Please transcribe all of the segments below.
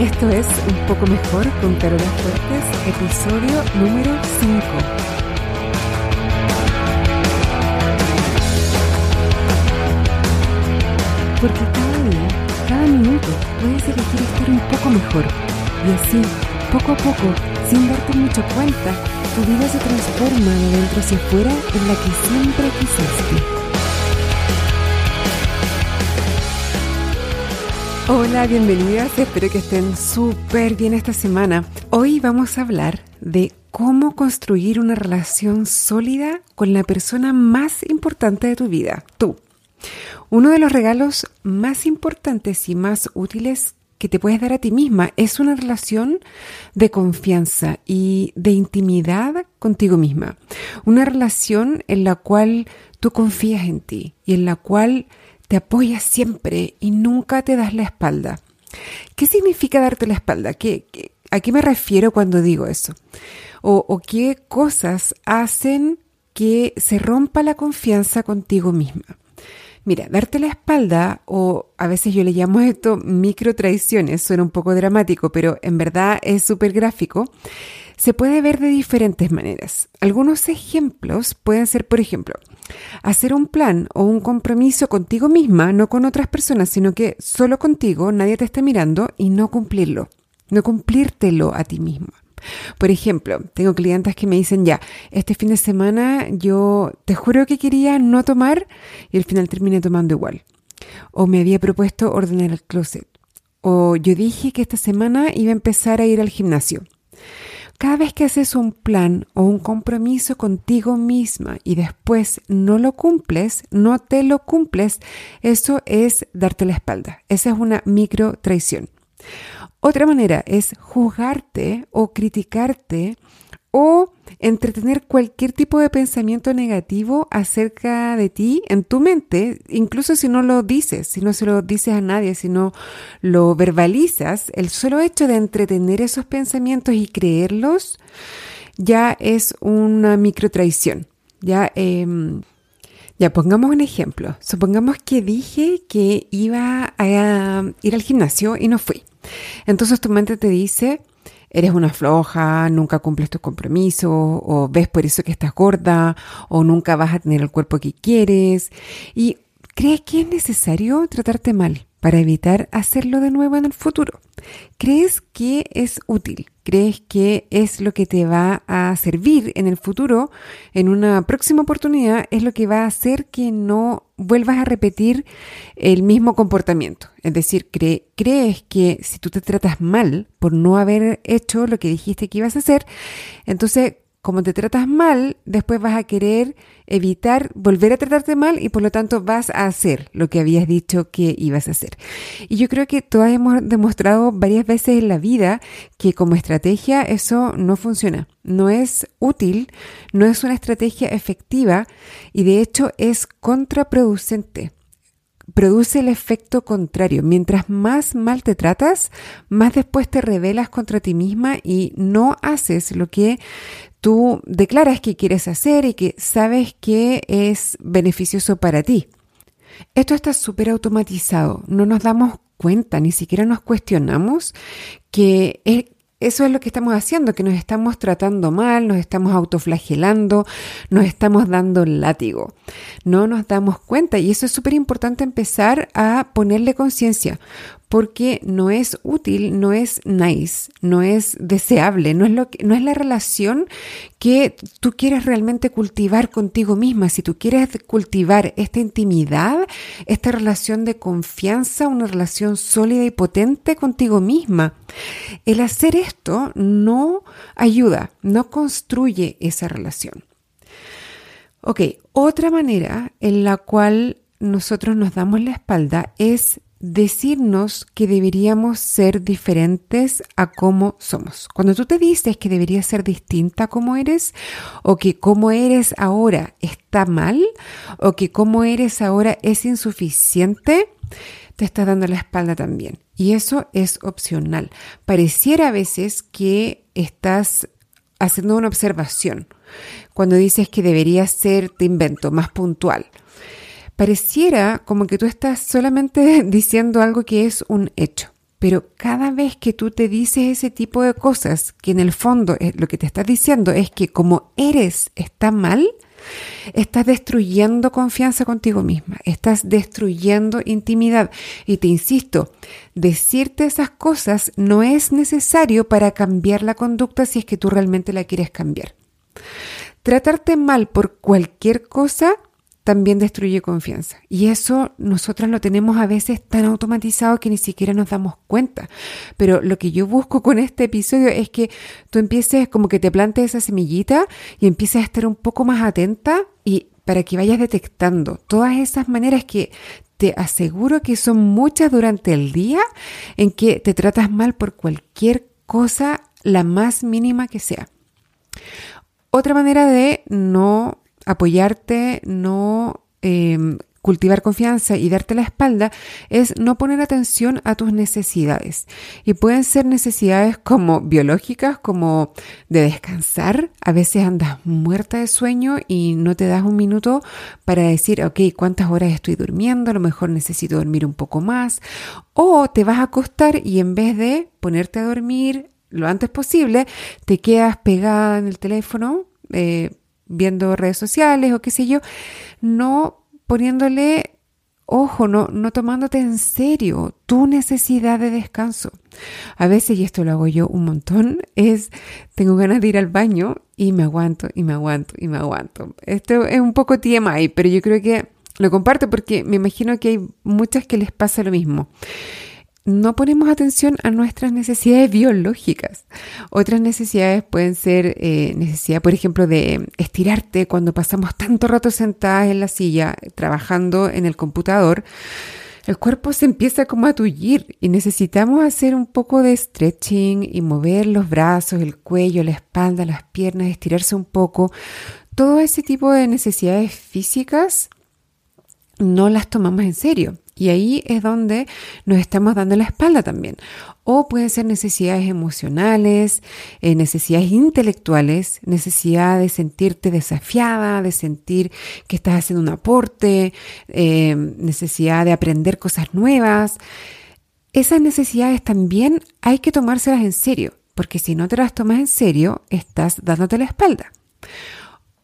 Esto es Un poco mejor con Carola Fuertes, episodio número 5. Porque cada día, cada minuto, puedes elegir estar un poco mejor. Y así, poco a poco, sin darte mucho cuenta, tu vida se transforma de dentro hacia afuera en la que siempre quisiste. Hola, bienvenidas, espero que estén súper bien esta semana. Hoy vamos a hablar de cómo construir una relación sólida con la persona más importante de tu vida, tú. Uno de los regalos más importantes y más útiles que te puedes dar a ti misma es una relación de confianza y de intimidad contigo misma. Una relación en la cual tú confías en ti y en la cual te apoyas siempre y nunca te das la espalda. ¿Qué significa darte la espalda? ¿Qué, a qué me refiero cuando digo eso? O, ¿O qué cosas hacen que se rompa la confianza contigo misma? Mira, darte la espalda, o a veces yo le llamo esto micro traiciones, suena un poco dramático, pero en verdad es súper gráfico, se puede ver de diferentes maneras. Algunos ejemplos pueden ser, por ejemplo, hacer un plan o un compromiso contigo misma, no con otras personas, sino que solo contigo, nadie te está mirando, y no cumplirlo, no cumplírtelo a ti misma. Por ejemplo, tengo clientes que me dicen ya, este fin de semana yo te juro que quería no tomar y al final terminé tomando igual. O me había propuesto ordenar el closet. O yo dije que esta semana iba a empezar a ir al gimnasio. Cada vez que haces un plan o un compromiso contigo misma y después no lo cumples, no te lo cumples, eso es darte la espalda. Esa es una micro traición. Otra manera es juzgarte o criticarte o entretener cualquier tipo de pensamiento negativo acerca de ti en tu mente, incluso si no lo dices, si no se lo dices a nadie, si no lo verbalizas, el solo hecho de entretener esos pensamientos y creerlos ya es una micro traición. Ya, em, ya pongamos un ejemplo. Supongamos que dije que iba a ir al gimnasio y no fui. Entonces tu mente te dice, eres una floja, nunca cumples tus compromisos, o ves por eso que estás gorda, o nunca vas a tener el cuerpo que quieres, y crees que es necesario tratarte mal para evitar hacerlo de nuevo en el futuro. ¿Crees que es útil? ¿Crees que es lo que te va a servir en el futuro, en una próxima oportunidad, es lo que va a hacer que no vuelvas a repetir el mismo comportamiento? Es decir, crees que si tú te tratas mal por no haber hecho lo que dijiste que ibas a hacer, entonces como te tratas mal, después vas a querer evitar volver a tratarte mal y por lo tanto vas a hacer lo que habías dicho que ibas a hacer. Y yo creo que todas hemos demostrado varias veces en la vida que como estrategia eso no funciona, no es útil, no es una estrategia efectiva y de hecho es contraproducente produce el efecto contrario. Mientras más mal te tratas, más después te rebelas contra ti misma y no haces lo que tú declaras que quieres hacer y que sabes que es beneficioso para ti. Esto está súper automatizado, no nos damos cuenta, ni siquiera nos cuestionamos que eso es lo que estamos haciendo, que nos estamos tratando mal, nos estamos autoflagelando, nos estamos dando látigo. No nos damos cuenta y eso es súper importante empezar a ponerle conciencia, porque no es útil, no es nice, no es deseable, no es, lo que, no es la relación que tú quieres realmente cultivar contigo misma. Si tú quieres cultivar esta intimidad, esta relación de confianza, una relación sólida y potente contigo misma, el hacer esto no ayuda, no construye esa relación. Ok, otra manera en la cual nosotros nos damos la espalda es decirnos que deberíamos ser diferentes a cómo somos. Cuando tú te dices que deberías ser distinta a cómo eres, o que cómo eres ahora está mal, o que cómo eres ahora es insuficiente, te estás dando la espalda también. Y eso es opcional. Pareciera a veces que estás haciendo una observación. Cuando dices que deberías ser, te invento, más puntual pareciera como que tú estás solamente diciendo algo que es un hecho. Pero cada vez que tú te dices ese tipo de cosas, que en el fondo lo que te estás diciendo es que como eres está mal, Estás destruyendo confianza contigo misma, estás destruyendo intimidad. Y te insisto, decirte esas cosas no es necesario para cambiar la conducta si es que tú realmente la quieres cambiar. Tratarte mal por cualquier cosa también destruye confianza. Y eso nosotras lo tenemos a veces tan automatizado que ni siquiera nos damos cuenta. Pero lo que yo busco con este episodio es que tú empieces como que te plantes esa semillita y empieces a estar un poco más atenta y para que vayas detectando todas esas maneras que te aseguro que son muchas durante el día en que te tratas mal por cualquier cosa, la más mínima que sea. Otra manera de no apoyarte, no em, cultivar confianza y darte la espalda es no poner atención a tus necesidades. Y pueden ser necesidades como biológicas, como de descansar. A veces andas muerta de sueño y no te das un minuto para decir, ok, ¿cuántas horas estoy durmiendo? A lo mejor necesito dormir un poco más. O te vas a acostar y en vez de ponerte a dormir lo antes posible, te quedas pegada en el teléfono. Eh, viendo redes sociales o qué sé yo, no poniéndole ojo, no, no tomándote en serio tu necesidad de descanso. A veces, y esto lo hago yo un montón, es tengo ganas de ir al baño y me aguanto y me aguanto y me aguanto. Esto es un poco TMI, pero yo creo que lo comparto porque me imagino que hay muchas que les pasa lo mismo no ponemos atención a nuestras necesidades biológicas. Otras necesidades pueden ser eh, necesidad, por ejemplo, de estirarte cuando pasamos tanto rato sentadas en la silla trabajando en el computador. El cuerpo se empieza como a tullir y necesitamos hacer un poco de stretching y mover los brazos, el cuello, la espalda, las piernas, estirarse un poco. Todo ese tipo de necesidades físicas no las tomamos en serio. Y ahí es donde nos estamos dando la espalda también. O pueden ser necesidades emocionales, eh, necesidades intelectuales, necesidad de sentirte desafiada, de sentir que estás haciendo un aporte, eh, necesidad de aprender cosas nuevas. Esas necesidades también hay que tomárselas en serio, porque si no te las tomas en serio, estás dándote la espalda.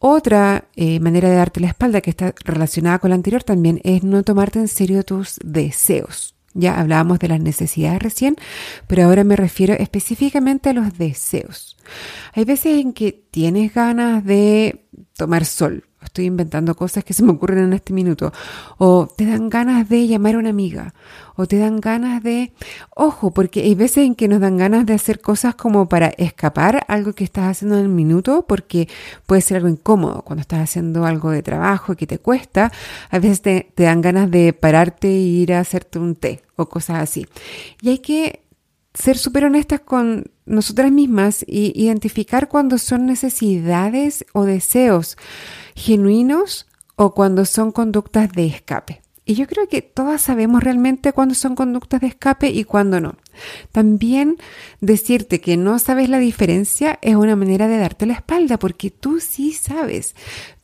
Otra eh, manera de darte la espalda que está relacionada con la anterior también es no tomarte en serio tus deseos. Ya hablábamos de las necesidades recién, pero ahora me refiero específicamente a los deseos. Hay veces en que tienes ganas de tomar sol, estoy inventando cosas que se me ocurren en este minuto, o te dan ganas de llamar a una amiga, o te dan ganas de, ojo, porque hay veces en que nos dan ganas de hacer cosas como para escapar algo que estás haciendo en el minuto, porque puede ser algo incómodo cuando estás haciendo algo de trabajo que te cuesta, a veces te, te dan ganas de pararte e ir a hacerte un té o cosas así. Y hay que ser súper honestas con nosotras mismas y identificar cuando son necesidades o deseos genuinos o cuando son conductas de escape. Y yo creo que todas sabemos realmente cuándo son conductas de escape y cuándo no. También decirte que no sabes la diferencia es una manera de darte la espalda, porque tú sí sabes.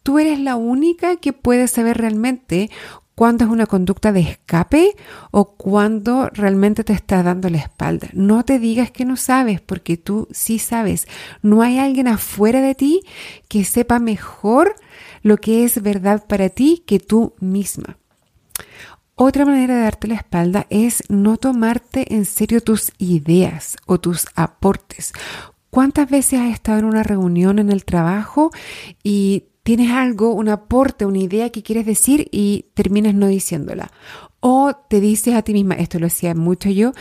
Tú eres la única que puede saber realmente cuándo es una conducta de escape o cuándo realmente te está dando la espalda. No te digas que no sabes, porque tú sí sabes. No hay alguien afuera de ti que sepa mejor lo que es verdad para ti que tú misma. Otra manera de darte la espalda es no tomarte en serio tus ideas o tus aportes. ¿Cuántas veces has estado en una reunión en el trabajo y tienes algo, un aporte, una idea que quieres decir y terminas no diciéndola. O te dices a ti misma, esto lo hacía mucho yo,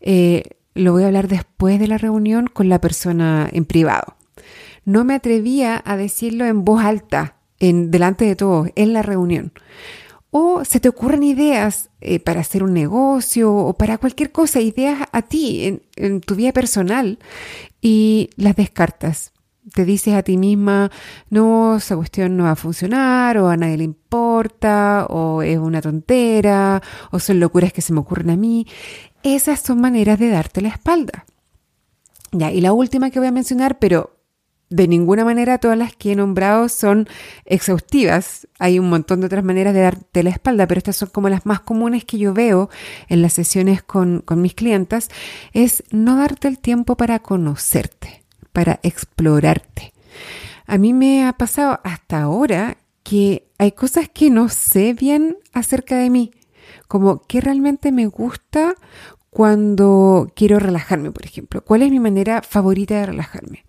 eh, lo voy a hablar después de la reunión con la persona en privado. No me atrevía a decirlo en voz alta, en, delante de todos, en la reunión. O se te ocurren ideas eh, para hacer un negocio o para cualquier cosa, ideas a ti en, en tu vida personal y las descartas te dices a ti misma, no, esa cuestión no va a funcionar, o a nadie le importa, o es una tontera, o son locuras que se me ocurren a mí. Esas son maneras de darte la espalda. Ya, y la última que voy a mencionar, pero de ninguna manera todas las que he nombrado son exhaustivas. Hay un montón de otras maneras de darte la espalda, pero estas son como las más comunes que yo veo en las sesiones con, con mis clientas. Es no darte el tiempo para conocerte, para explorarte. A mí me ha pasado hasta ahora que hay cosas que no sé bien acerca de mí, como qué realmente me gusta cuando quiero relajarme, por ejemplo. ¿Cuál es mi manera favorita de relajarme?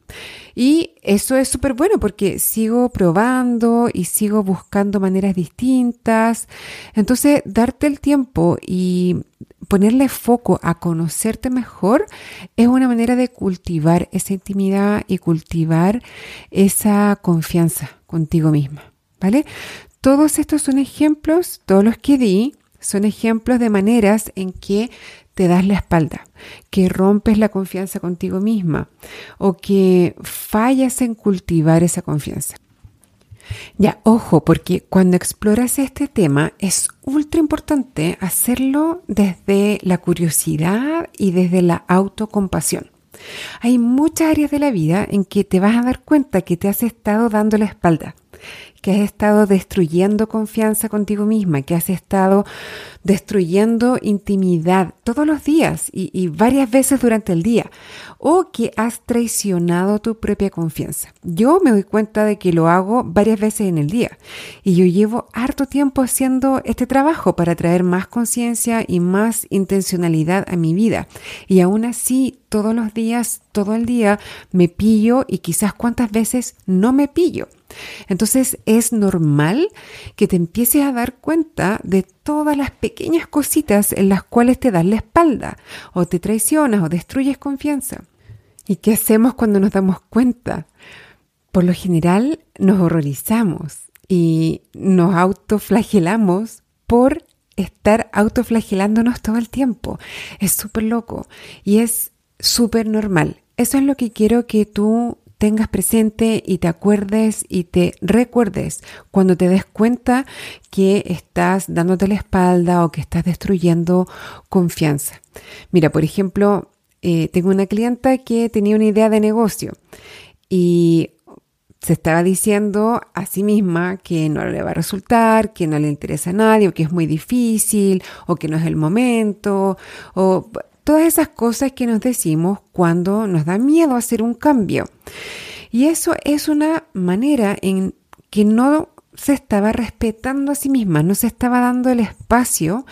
Y eso es súper bueno porque sigo probando y sigo buscando maneras distintas. Entonces, darte el tiempo y ponerle foco a conocerte mejor es una manera de cultivar esa intimidad y cultivar esa confianza contigo misma. ¿Vale? Todos estos son ejemplos, todos los que di, son ejemplos de maneras en que te das la espalda, que rompes la confianza contigo misma o que fallas en cultivar esa confianza. Ya, ojo, porque cuando exploras este tema es ultra importante hacerlo desde la curiosidad y desde la autocompasión. Hay muchas áreas de la vida en que te vas a dar cuenta que te has estado dando la espalda, que has estado destruyendo confianza contigo misma, que has estado destruyendo intimidad todos los días y, varias veces durante el día, o que has traicionado tu propia confianza. Yo me doy cuenta de que lo hago varias veces en el día y yo llevo harto tiempo haciendo este trabajo para traer más conciencia y más intencionalidad a mi vida. Y aún así, todos los días, todo el día, me pillo y quizás cuántas veces no me pillo. Entonces es normal que te empieces a dar cuenta de todas las pequeñas cositas en las cuales te das la espalda o te traicionas o destruyes confianza. ¿Y qué hacemos cuando nos damos cuenta? Por lo general nos horrorizamos y nos autoflagelamos por estar autoflagelándonos todo el tiempo. Es súper loco y es súper normal. Eso es lo que quiero que tú tengas presente y te acuerdes y te recuerdes cuando te des cuenta que estás dándote la espalda o que estás destruyendo confianza. Mira, por ejemplo, eh, tengo una clienta que tenía una idea de negocio y se estaba diciendo a sí misma que no le va a resultar, que no le interesa a nadie, o que es muy difícil, o que no es el momento, o Todas esas cosas que nos decimos cuando nos da miedo hacer un cambio. Y eso es una manera en que no se estaba respetando a sí misma, no se estaba dando el espacio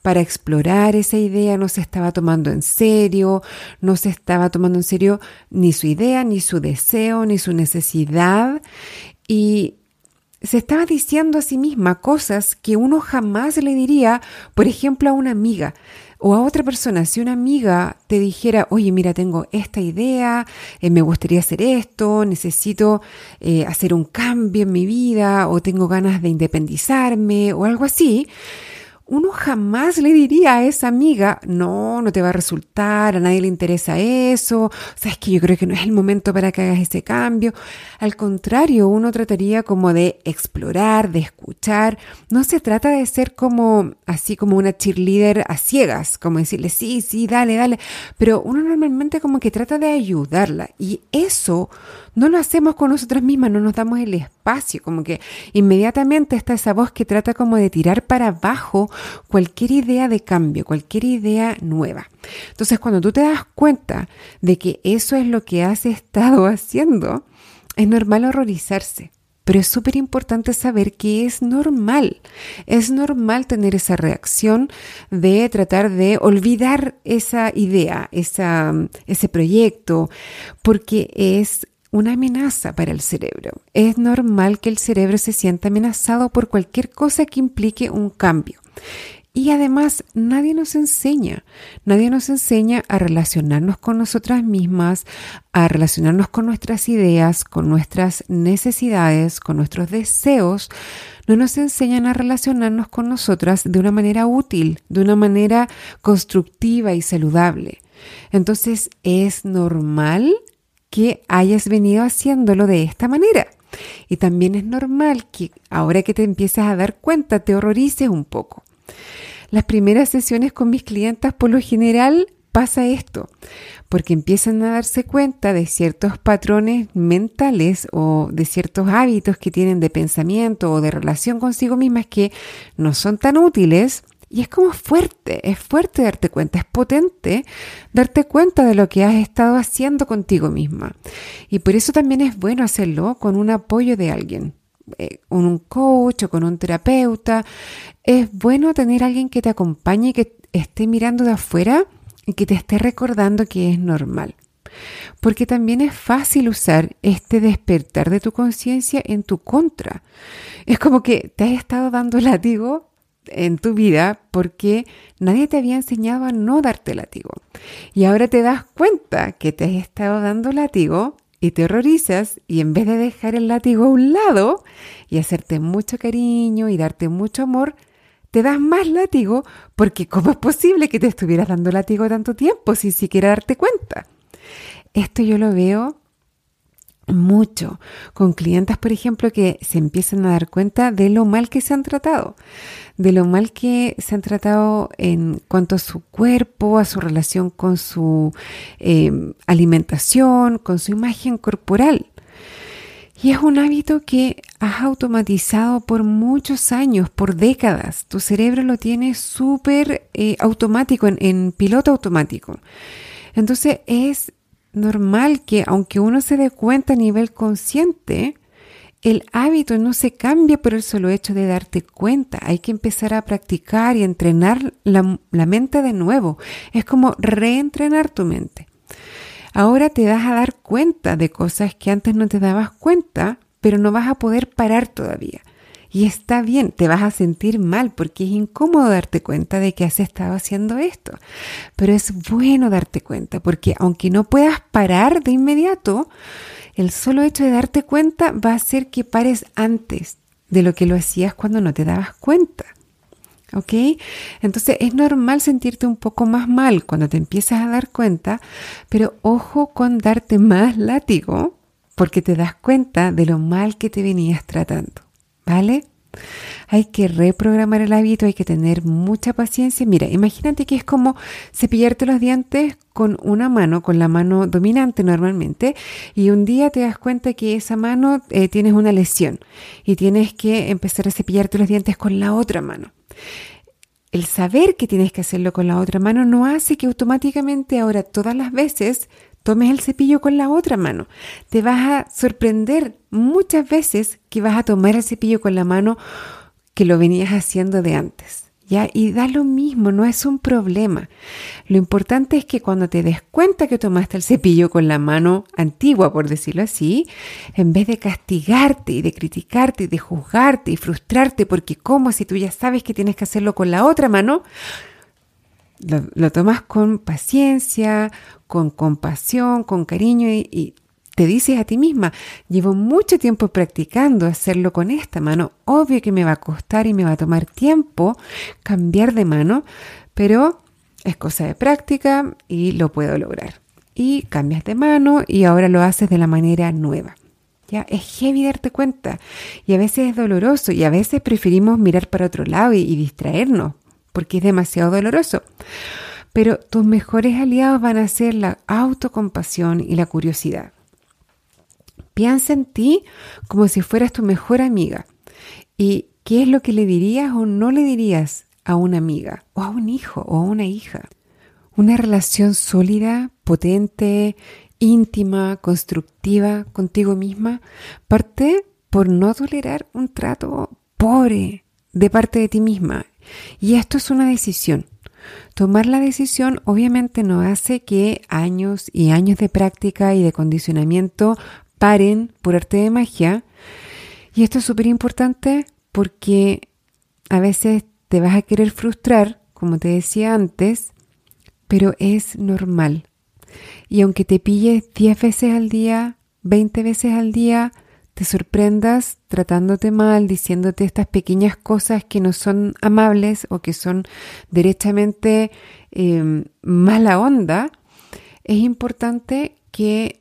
para explorar esa idea, no se estaba tomando en serio, no se estaba tomando en serio ni su idea, ni su deseo, ni su necesidad. Y se estaba diciendo a sí misma cosas que uno jamás le diría, por ejemplo, a una amiga. O a otra persona, si una amiga te dijera, oye, mira, tengo esta idea, eh, me gustaría hacer esto, necesito eh, hacer un cambio en mi vida, o tengo ganas de independizarme, o algo así, uno jamás le diría a esa amiga, no, no te va a resultar, a nadie le interesa eso, o sea, es que yo creo que no es el momento para que hagas ese cambio. Al contrario, uno trataría como de explorar, de escuchar. No se trata de ser como así como una cheerleader a ciegas, como decirle, sí, sí, dale, dale, pero uno normalmente como que trata de ayudarla y eso no lo hacemos con nosotras mismas, no nos damos el espacio, como que inmediatamente está esa voz que trata como de tirar para abajo cualquier idea de cambio, cualquier idea nueva. Entonces, cuando tú te das cuenta de que eso es lo que has estado haciendo, es normal horrorizarse. Pero es súper importante saber que es normal, es normal tener esa reacción de tratar de olvidar esa idea, esa, ese proyecto, porque es una amenaza para el cerebro. Es normal que el cerebro se sienta amenazado por cualquier cosa que implique un cambio. Y además nadie nos enseña, nadie nos enseña a relacionarnos con nosotras mismas, a relacionarnos con nuestras ideas, con nuestras necesidades, con nuestros deseos. No nos enseñan a relacionarnos con nosotras de una manera útil, de una manera constructiva y saludable. Entonces es normal que hayas venido haciéndolo de esta manera. Y también es normal que ahora que te empiezas a dar cuenta te horrorices un poco. Las primeras sesiones con mis clientas por lo general pasa esto? Porque empiezan a darse cuenta de ciertos patrones mentales o de ciertos hábitos que tienen de pensamiento o de relación consigo mismas que no son tan útiles. Y es como fuerte, es fuerte darte cuenta, es potente darte cuenta de lo que has estado haciendo contigo misma. Y por eso también es bueno hacerlo con un apoyo de alguien, eh, con un coach o con un terapeuta. Es bueno tener alguien que te acompañe y que esté mirando de afuera y que te esté recordando que es normal. Porque también es fácil usar este despertar de tu conciencia en tu contra. Es como que te has estado dando látigo en tu vida porque nadie te había enseñado a no darte látigo. Y ahora te das cuenta que te has estado dando látigo y te horrorizas y en vez de dejar el látigo a un lado y hacerte mucho cariño y darte mucho amor, te das más látigo porque ¿cómo es posible que te estuvieras dando látigo tanto tiempo sin siquiera darte cuenta? Esto yo lo veo mucho con clientas, por ejemplo, que se empiezan a dar cuenta de lo mal que se han tratado, de lo mal que se han tratado en cuanto a su cuerpo, a su relación con su eh, alimentación, con su imagen corporal. Y es un hábito que has automatizado por muchos años, por décadas. Tu cerebro lo tiene súper eh, automático, en, en piloto automático. Entonces es normal que aunque uno se dé cuenta a nivel consciente, el hábito no se cambia por el solo hecho de darte cuenta. Hay que empezar a practicar y entrenar la, la mente de nuevo. Es como reentrenar tu mente. Ahora te das a dar cuenta de cosas que antes no te dabas cuenta, pero no vas a poder parar todavía. Y está bien, te vas a sentir mal porque es incómodo darte cuenta de que has estado haciendo esto. Pero es bueno darte cuenta porque aunque no puedas parar de inmediato, el solo hecho de darte cuenta va a hacer que pares antes de lo que lo hacías cuando no te dabas cuenta. ¿Ok? Entonces es normal sentirte un poco más mal cuando te empiezas a dar cuenta, pero ojo con darte más látigo porque te das cuenta de lo mal que te venías tratando. ¿Vale? Hay que reprogramar el hábito, hay que tener mucha paciencia. Mira, imagínate que es como cepillarte los dientes con una mano, con la mano dominante normalmente, y un día te das cuenta que esa mano eh, tienes una lesión y tienes que empezar a cepillarte los dientes con la otra mano el saber que tienes que hacerlo con la otra mano no hace que automáticamente ahora todas las veces tomes el cepillo con la otra mano. Te vas a sorprender muchas veces que vas a tomar el cepillo con la mano que lo venías haciendo de antes. Y da lo mismo, no es un problema. Lo importante es que cuando te des cuenta que tomaste el cepillo con la mano antigua, por decirlo así, en vez de castigarte y de criticarte y de juzgarte y frustrarte, porque como si tú ya sabes que tienes que hacerlo con la otra mano, lo tomas con paciencia, con compasión, con cariño y te dices a ti misma, llevo mucho tiempo practicando hacerlo con esta mano, obvio que me va a costar y me va a tomar tiempo cambiar de mano, pero es cosa de práctica y lo puedo lograr. Y cambias de mano y ahora lo haces de la manera nueva. Ya es heavy darte cuenta y a veces es doloroso y a veces preferimos mirar para otro lado y, distraernos porque es demasiado doloroso. Pero tus mejores aliados van a ser la autocompasión y la curiosidad. Piensa en ti como si fueras tu mejor amiga. ¿Y qué es lo que le dirías o no le dirías a una amiga o a un hijo o a una hija? Una relación sólida, potente, íntima, constructiva contigo misma parte por no tolerar un trato pobre de parte de ti misma. Y esto es una decisión. Tomar la decisión obviamente no hace que años y años de práctica y de condicionamiento paren por arte de magia. Y esto es súper importante porque a veces te vas a querer frustrar, como te decía antes, pero es normal. Y aunque te pilles 10 veces al día, 20 veces al día, te sorprendas tratándote mal, diciéndote estas pequeñas cosas que no son amables o que son derechamente eh, mala onda, es importante que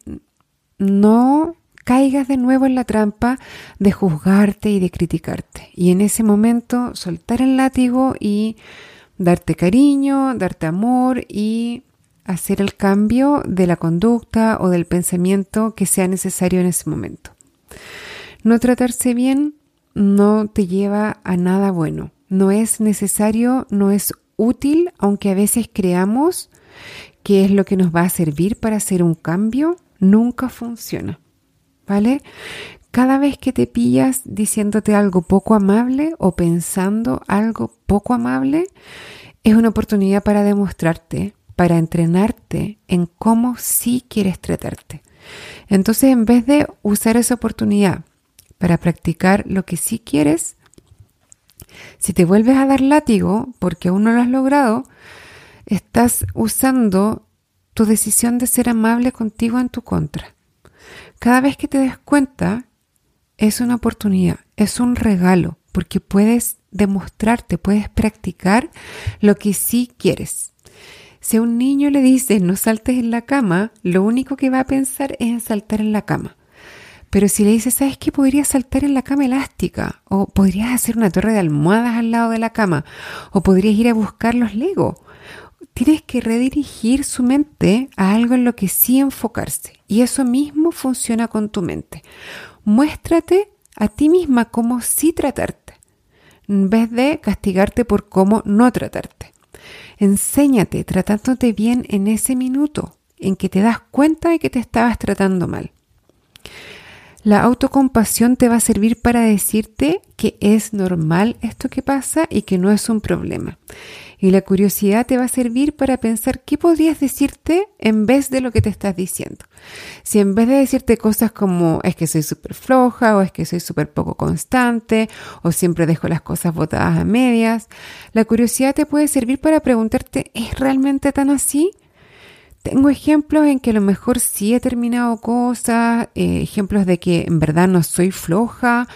no caigas de nuevo en la trampa de juzgarte y de criticarte. Y en ese momento soltar el látigo y darte cariño, darte amor y hacer el cambio de la conducta o del pensamiento que sea necesario en ese momento. No tratarse bien no te lleva a nada bueno. No es necesario, no es útil, aunque a veces creamos que es lo que nos va a servir para hacer un cambio, nunca funciona. ¿Vale? Cada vez que te pillas diciéndote algo poco amable o pensando algo poco amable, es una oportunidad para demostrarte, para entrenarte en cómo sí quieres tratarte. Entonces, en vez de usar esa oportunidad para practicar lo que sí quieres, si te vuelves a dar látigo porque aún no lo has logrado, estás usando tu decisión de ser amable contigo en tu contra. Cada vez que te des cuenta, es una oportunidad, es un regalo, porque puedes demostrarte, puedes practicar lo que sí quieres. Si a un niño le dices no saltes en la cama, lo único que va a pensar es en saltar en la cama. Pero si le dices, ¿sabes qué? Podrías saltar en la cama elástica, o podrías hacer una torre de almohadas al lado de la cama, o podrías ir a buscar los Legos. Tienes que redirigir su mente a algo en lo que sí enfocarse. Y eso mismo funciona con tu mente. Muéstrate a ti misma cómo sí tratarte, en vez de castigarte por cómo no tratarte. Enséñate tratándote bien en ese minuto en que te das cuenta de que te estabas tratando mal. La autocompasión te va a servir para decirte que es normal esto que pasa y que no es un problema. Y la curiosidad te va a servir para pensar qué podrías decirte en vez de lo que te estás diciendo. Si en vez de decirte cosas como es que soy súper floja o es que soy súper poco constante o siempre dejo las cosas botadas a medias, la curiosidad te puede servir para preguntarte ¿es realmente tan así? Tengo ejemplos en que a lo mejor sí he terminado cosas, eh, ejemplos de que en verdad no soy floja,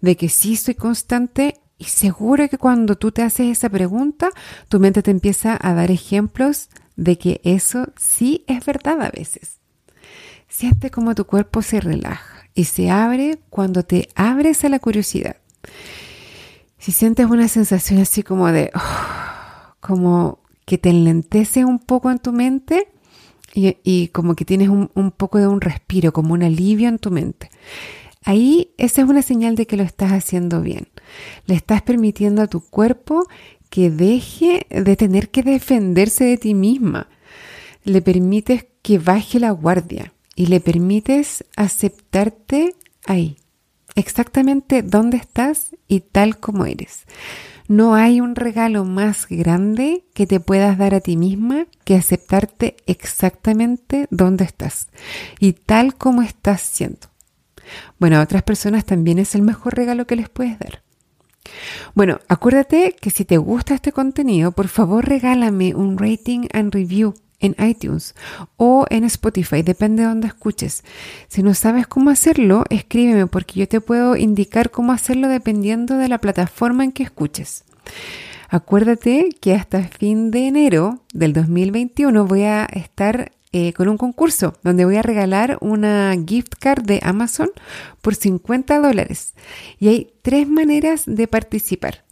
de que sí soy constante. Y seguro que cuando tú te haces esa pregunta, tu mente te empieza a dar ejemplos de que eso sí es verdad a veces. Siente como tu cuerpo se relaja y se abre cuando te abres a la curiosidad. Si sientes una sensación así como de, oh, como que te enlentece un poco en tu mente, y, como que tienes un, un, poco de un respiro, como un alivio en tu mente. Ahí esa es una señal de que lo estás haciendo bien. Le estás permitiendo a tu cuerpo que deje de tener que defenderse de ti misma. Le permites que baje la guardia y le permites aceptarte ahí, exactamente donde estás y tal como eres. No hay un regalo más grande que te puedas dar a ti misma que aceptarte exactamente donde estás y tal como estás siendo. Bueno, a otras personas también es el mejor regalo que les puedes dar. Bueno, acuérdate que si te gusta este contenido, por favor regálame un rating and review en iTunes o en Spotify, depende de dónde escuches. Si no sabes cómo hacerlo, escríbeme porque yo te puedo indicar cómo hacerlo dependiendo de la plataforma en que escuches. Acuérdate que hasta fin de enero del 2021 voy a estar eh, con un concurso donde voy a regalar una gift card de Amazon por 50 dólares. Y hay tres maneras de participar.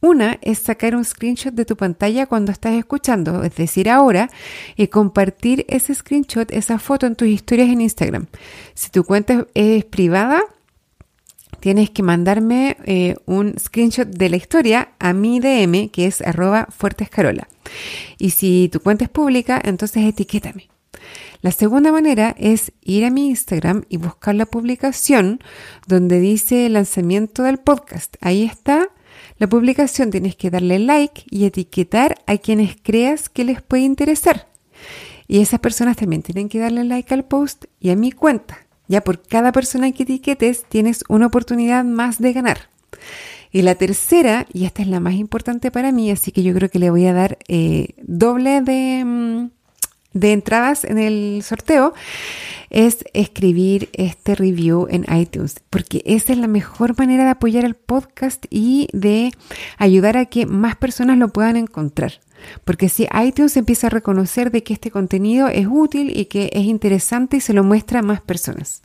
Una es sacar un screenshot de tu pantalla cuando estás escuchando, es decir, ahora, y compartir ese screenshot, esa foto en tus historias en Instagram. Si tu cuenta es privada, tienes que mandarme eh, un screenshot de la historia a mi DM, que es arroba fuertescarola. Y si tu cuenta es pública, entonces etiquétame. La segunda manera es ir a mi Instagram y buscar la publicación donde dice lanzamiento del podcast. Ahí está la publicación tienes que darle like y etiquetar a quienes creas que les puede interesar. Y esas personas también tienen que darle like al post y a mi cuenta. Ya por cada persona que etiquetes tienes una oportunidad más de ganar. Y la tercera, y esta es la más importante para mí, así que yo creo que le voy a dar eh, doble de, mm, de entradas en el sorteo es escribir este review en iTunes, porque esa es la mejor manera de apoyar el podcast y de ayudar a que más personas lo puedan encontrar. Porque si iTunes empieza a reconocer de que este contenido es útil y que es interesante y se lo muestra a más personas.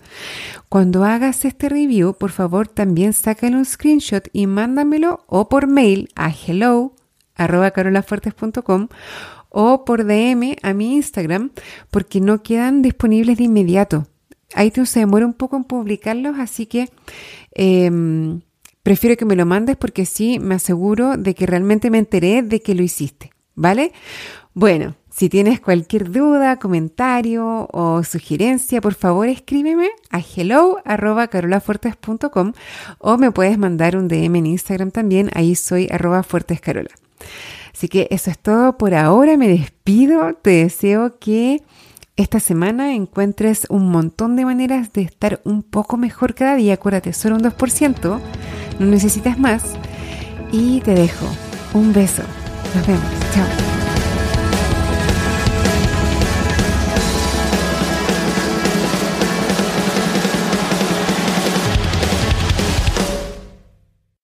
Cuando hagas este review, por favor también sácale un screenshot y mándamelo o por mail a hello o por DM a mi Instagram porque no quedan disponibles de inmediato. iTunes se demora un poco en publicarlos, así que em, prefiero que me lo mandes porque sí me aseguro de que realmente me enteré de que lo hiciste, ¿vale? Bueno, si tienes cualquier duda, comentario o sugerencia, por favor escríbeme a hello.carolafuertes.com o me puedes mandar un DM en Instagram también, ahí soy arroba fuertescarola. Así que eso es todo por ahora, me despido, te deseo que esta semana encuentres un montón de maneras de estar un poco mejor cada día, acuérdate, solo un 2%, no necesitas más. Y te dejo. Un beso, nos vemos, chao.